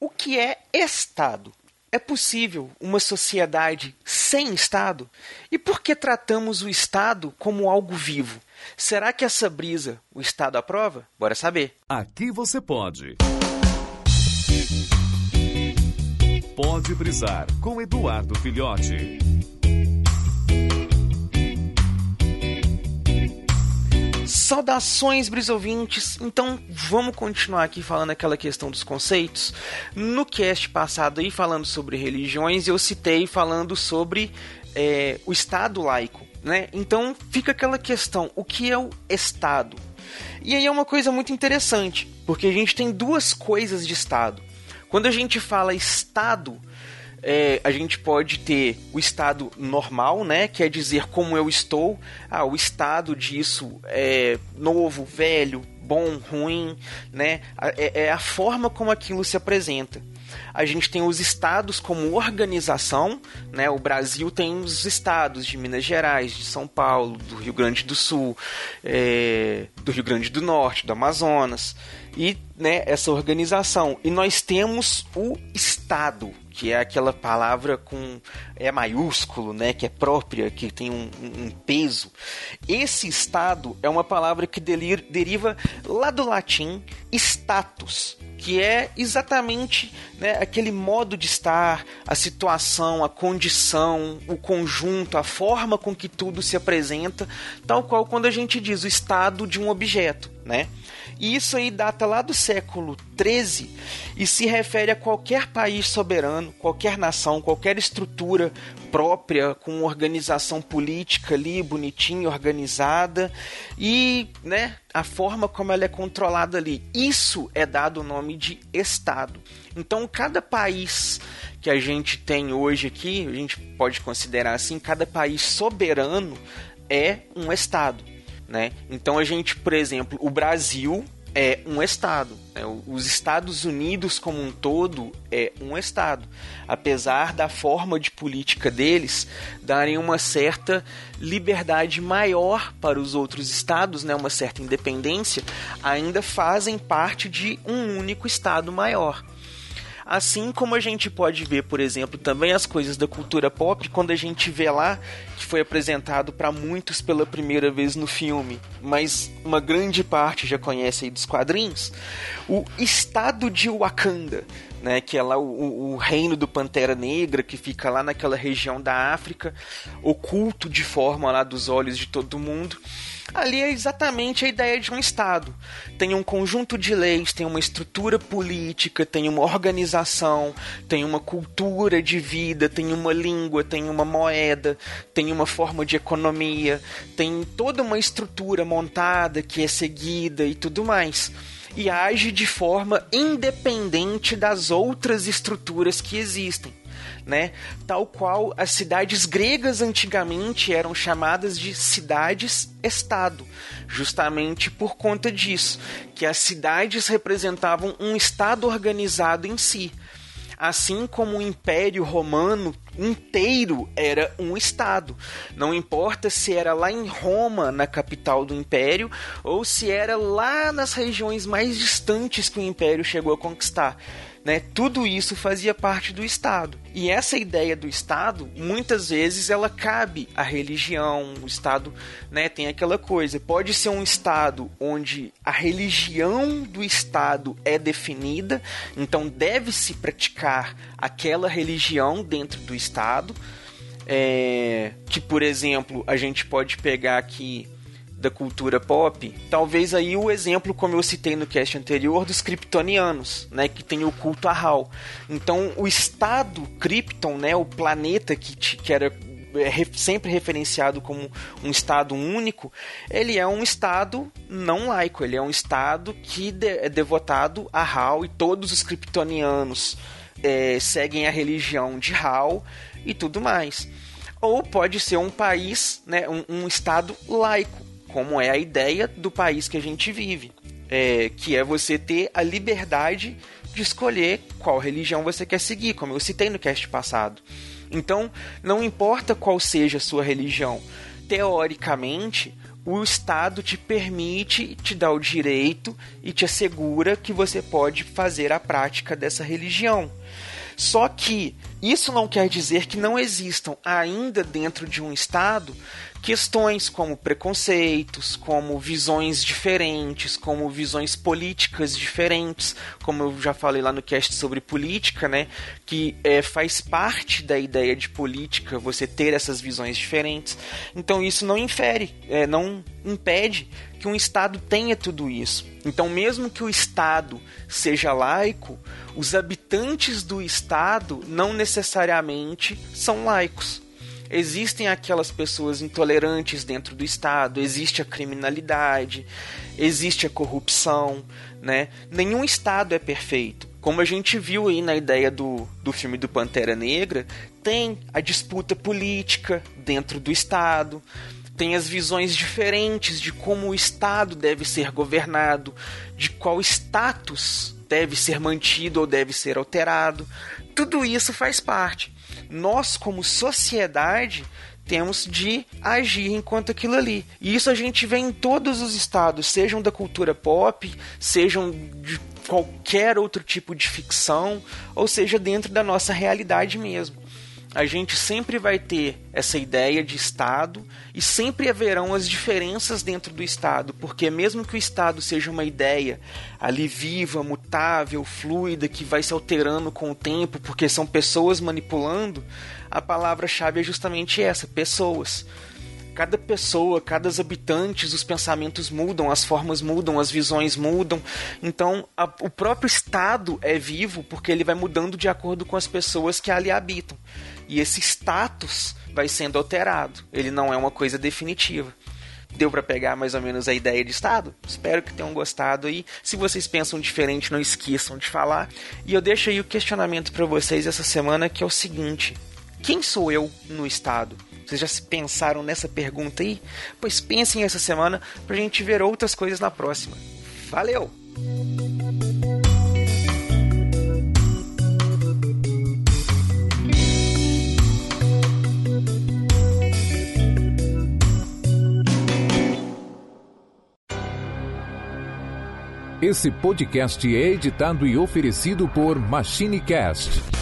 o que é Estado? É possível uma sociedade sem Estado? E por que tratamos o Estado como algo vivo? Será que essa brisa o Estado aprova? Bora saber. Aqui você pode. Pode brisar com Eduardo Filhote. Saudações, brisouvintes! Então vamos continuar aqui falando aquela questão dos conceitos. No cast passado aí, falando sobre religiões, eu citei falando sobre é, o Estado laico. Né? Então fica aquela questão: o que é o Estado? E aí é uma coisa muito interessante, porque a gente tem duas coisas de Estado. Quando a gente fala Estado, é, a gente pode ter o estado normal, né? Quer dizer como eu estou. Ah, o estado disso é novo, velho, bom, ruim, né? É, é a forma como aquilo se apresenta. A gente tem os estados como organização, né? O Brasil tem os estados de Minas Gerais, de São Paulo, do Rio Grande do Sul, é, do Rio Grande do Norte, do Amazonas e né, essa organização. E nós temos o Estado, que é aquela palavra com é maiúsculo, né, que é própria, que tem um, um peso. Esse estado é uma palavra que delir, deriva lá do latim status, que é exatamente né, aquele modo de estar, a situação, a condição, o conjunto, a forma com que tudo se apresenta, tal qual quando a gente diz o estado de um objeto, né? E isso aí data lá do século XIII e se refere a qualquer país soberano, qualquer nação, qualquer estrutura própria, com organização política ali, bonitinha, organizada, e né, a forma como ela é controlada ali. Isso é dado o nome de Estado. Então, cada país que a gente tem hoje aqui, a gente pode considerar assim, cada país soberano é um Estado. Né? Então a gente, por exemplo, o Brasil é um Estado. Né? Os Estados Unidos como um todo é um Estado. Apesar da forma de política deles darem uma certa liberdade maior para os outros estados, né? uma certa independência, ainda fazem parte de um único Estado maior. Assim como a gente pode ver, por exemplo, também as coisas da cultura pop, quando a gente vê lá que foi apresentado para muitos pela primeira vez no filme, mas uma grande parte já conhece aí dos quadrinhos, o estado de Wakanda, né, que é lá o, o, reino do Pantera Negra, que fica lá naquela região da África, oculto de forma lá dos olhos de todo mundo. Ali é exatamente a ideia de um Estado. Tem um conjunto de leis, tem uma estrutura política, tem uma organização, tem uma cultura de vida, tem uma língua, tem uma moeda, tem uma forma de economia, tem toda uma estrutura montada que é seguida e tudo mais e age de forma independente das outras estruturas que existem né? Tal qual as cidades gregas antigamente eram chamadas de cidades-estado, justamente por conta disso, que as cidades representavam um estado organizado em si. Assim como o Império Romano inteiro era um estado. Não importa se era lá em Roma, na capital do império, ou se era lá nas regiões mais distantes que o império chegou a conquistar né? Tudo isso fazia parte do Estado. E essa ideia do Estado, muitas vezes ela cabe à religião, o Estado, né, tem aquela coisa, pode ser um Estado onde a religião do Estado é definida, então deve-se praticar aquela religião dentro do Estado, é, que por exemplo a gente pode pegar aqui da cultura pop, talvez aí o exemplo, como eu citei no cast anterior, dos kryptonianos, né, que tem o culto a Hal. Então, o estado Krypton, né, o planeta que, que era é, sempre referenciado como um estado único, ele é um estado não laico, ele é um estado que é devotado a Hal e todos os kryptonianos é, seguem a religião de Hal e tudo mais. Ou pode ser um país, né, um, um estado laico, como é a ideia do país que a gente vive, é, que é você ter a liberdade de escolher qual religião você quer seguir, como eu citei no cast passado. Então, não importa qual seja a sua religião, teoricamente, o Estado te permite, te dá o direito e te assegura que você pode fazer a prática dessa religião. Só que isso não quer dizer que não existam ainda dentro de um Estado questões como preconceitos, como visões diferentes, como visões políticas diferentes, como eu já falei lá no cast sobre política, né, que é, faz parte da ideia de política você ter essas visões diferentes. Então isso não infere, é, não impede que um Estado tenha tudo isso. Então, mesmo que o Estado seja laico, os habitantes do Estado não necessariamente são laicos existem aquelas pessoas intolerantes dentro do Estado, existe a criminalidade, existe a corrupção, né? Nenhum Estado é perfeito. Como a gente viu aí na ideia do, do filme do Pantera Negra, tem a disputa política dentro do Estado, tem as visões diferentes de como o Estado deve ser governado, de qual status deve ser mantido ou deve ser alterado. Tudo isso faz parte nós, como sociedade, temos de agir enquanto aquilo ali. E isso a gente vê em todos os estados, sejam da cultura pop, sejam de qualquer outro tipo de ficção, ou seja, dentro da nossa realidade mesmo a gente sempre vai ter essa ideia de Estado e sempre haverão as diferenças dentro do Estado, porque mesmo que o Estado seja uma ideia ali viva, mutável, fluida, que vai se alterando com o tempo, porque são pessoas manipulando, a palavra-chave é justamente essa: pessoas. Cada pessoa, cada habitantes, os pensamentos mudam, as formas mudam, as visões mudam. Então, a, o próprio Estado é vivo porque ele vai mudando de acordo com as pessoas que ali habitam e esse status vai sendo alterado. Ele não é uma coisa definitiva. Deu para pegar mais ou menos a ideia de Estado? Espero que tenham gostado aí. Se vocês pensam diferente, não esqueçam de falar. E eu deixo aí o questionamento para vocês essa semana, que é o seguinte: quem sou eu no Estado? Vocês já se pensaram nessa pergunta aí? Pois pensem essa semana pra gente ver outras coisas na próxima. Valeu! Esse podcast é editado e oferecido por MachineCast